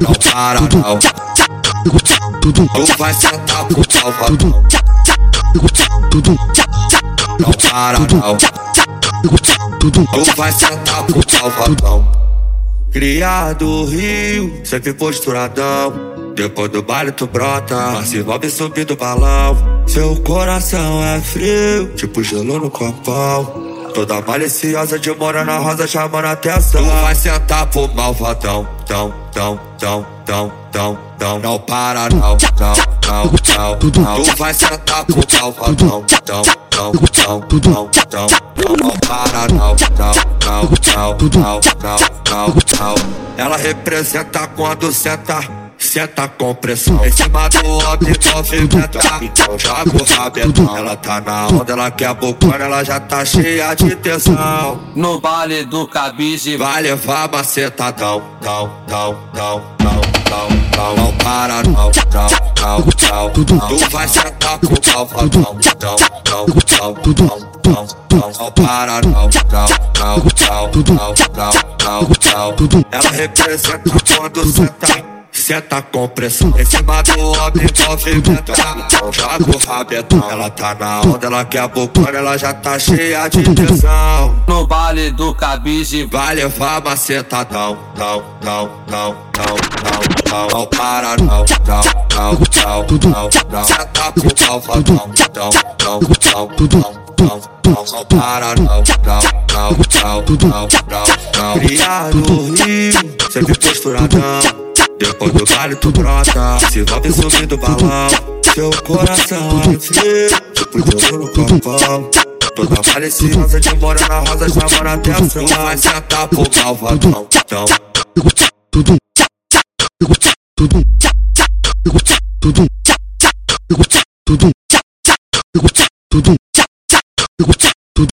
Não para não. Tu vai sentar pro salvador Não para não. Tu vai sentar pro salvador Criado do Rio, sempre posturadão. Depois do baile tu brota, se envolve subir do balão. Seu coração é frio, tipo gelo no copão Toda maliciosa de morena rosa chamando atenção. Tu vai sentar pro malvadão, tão, tão, tão, tão, tão, tão. Não para não, não, não, não, não Tu vai sentar pro malvadão, tão, tão, tão, tão, tão. Não para não, não, não, não, não, não, não. Ela representa quando senta Senta com pressão Em cima do homem movimenta Então joga o rabetão Ela tá na onda, ela quer bocona Ela já tá cheia de tesão No baile do cabide Vai levar macetadão Não, não, não, não, não, não Não para não, não, não, não Tu vai sentar com o não, não, não, não Não para não, não, não, não, não, não, não Ela representa quando senta Senta com pressão em cima do homem movimenta joga o rabetão Ela tá na onda, ela quer a bocona Ela já tá cheia de tesão. No baile do cabide Vai levar macetadão Não, não, não, não, não, não Não para não, não, não, não, não, não Senta pro malvadão Não, não, não, não, não, não Não para não, não, não, não, não, não, não Criado no Rio, sempre posturadão depois do baile tu brota Se envolve subir do balão Seu coração é frio Tipo jogo no copão Toda maliciosa de morena rosa chamando a atenção Vai sentar pro malvadão Então Tudo Tudo Tudo Tudo Tudo